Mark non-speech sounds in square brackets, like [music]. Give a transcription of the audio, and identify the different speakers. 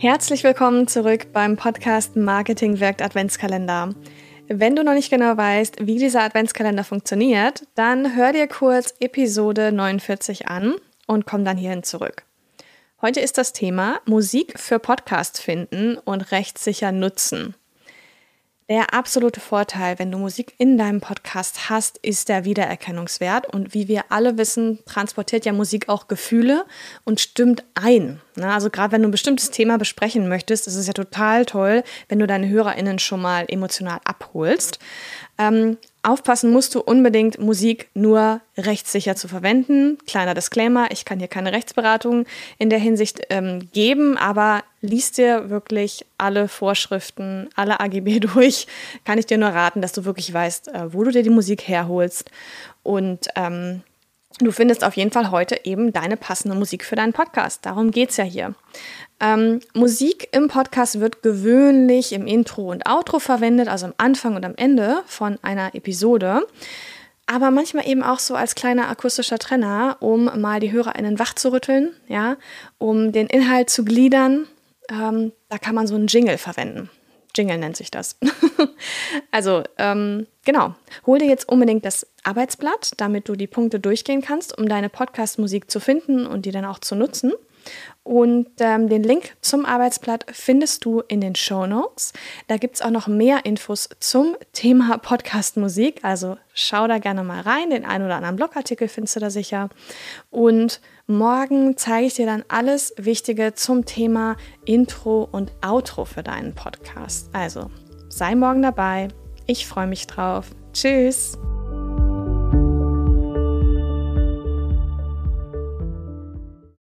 Speaker 1: Herzlich willkommen zurück beim Podcast Marketing wirkt Adventskalender. Wenn du noch nicht genau weißt, wie dieser Adventskalender funktioniert, dann hör dir kurz Episode 49 an und komm dann hierhin zurück. Heute ist das Thema Musik für Podcast finden und rechtssicher nutzen. Der absolute Vorteil, wenn du Musik in deinem Podcast hast, ist der Wiedererkennungswert. Und wie wir alle wissen, transportiert ja Musik auch Gefühle und stimmt ein. Also gerade wenn du ein bestimmtes Thema besprechen möchtest, ist es ja total toll, wenn du deine HörerInnen schon mal emotional abholst. Ähm, Aufpassen musst du unbedingt, Musik nur rechtssicher zu verwenden. Kleiner Disclaimer, ich kann hier keine Rechtsberatung in der Hinsicht ähm, geben, aber liest dir wirklich alle Vorschriften, alle AGB [laughs] durch. Kann ich dir nur raten, dass du wirklich weißt, äh, wo du dir die Musik herholst. Und ähm, du findest auf jeden Fall heute eben deine passende Musik für deinen Podcast. Darum geht es ja hier. Ähm, Musik im Podcast wird gewöhnlich im Intro und Outro verwendet, also am Anfang und am Ende von einer Episode. Aber manchmal eben auch so als kleiner akustischer Trenner, um mal die HörerInnen wach zu rütteln, ja, um den Inhalt zu gliedern. Ähm, da kann man so einen Jingle verwenden. Jingle nennt sich das. [laughs] also, ähm, genau. Hol dir jetzt unbedingt das Arbeitsblatt, damit du die Punkte durchgehen kannst, um deine Podcast-Musik zu finden und die dann auch zu nutzen. Und ähm, den Link zum Arbeitsblatt findest du in den Show Notes. Da gibt es auch noch mehr Infos zum Thema Podcast-Musik. Also schau da gerne mal rein. Den einen oder anderen Blogartikel findest du da sicher. Und morgen zeige ich dir dann alles Wichtige zum Thema Intro und Outro für deinen Podcast. Also sei morgen dabei. Ich freue mich drauf. Tschüss.